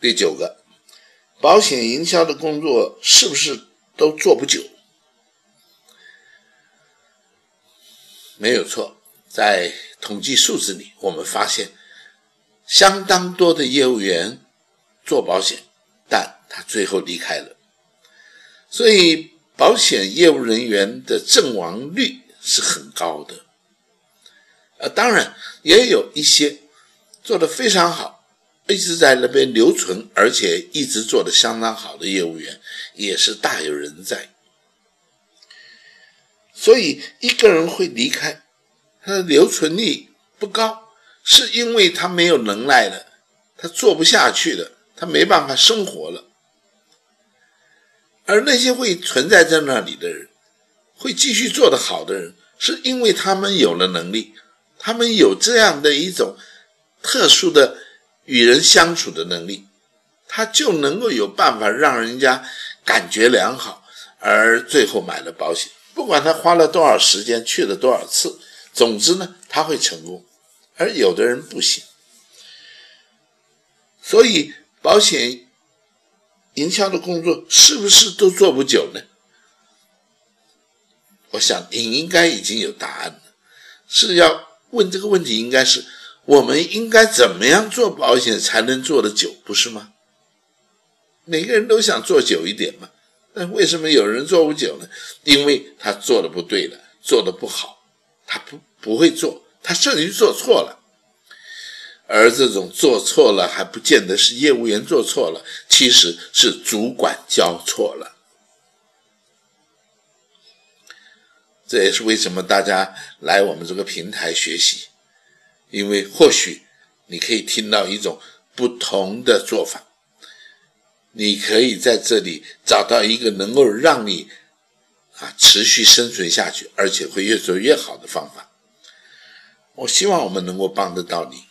第九个，保险营销的工作是不是都做不久？没有错，在统计数字里，我们发现相当多的业务员做保险，但他最后离开了。所以，保险业务人员的阵亡率是很高的。呃，当然也有一些做得非常好，一直在那边留存，而且一直做的相当好的业务员，也是大有人在。所以，一个人会离开，他的留存率不高，是因为他没有能耐了，他做不下去了，他没办法生活了。而那些会存在在那里的人，会继续做得好的人，是因为他们有了能力。他们有这样的一种特殊的与人相处的能力，他就能够有办法让人家感觉良好，而最后买了保险。不管他花了多少时间，去了多少次，总之呢，他会成功。而有的人不行，所以保险营销的工作是不是都做不久呢？我想你应该已经有答案了，是要。问这个问题应该是：我们应该怎么样做保险才能做得久，不是吗？每个人都想做久一点嘛，但为什么有人做不久呢？因为他做的不对了，做的不好，他不不会做，他甚至于做错了。而这种做错了还不见得是业务员做错了，其实是主管教错了。这也是为什么大家来我们这个平台学习，因为或许你可以听到一种不同的做法，你可以在这里找到一个能够让你啊持续生存下去，而且会越做越好的方法。我希望我们能够帮得到你。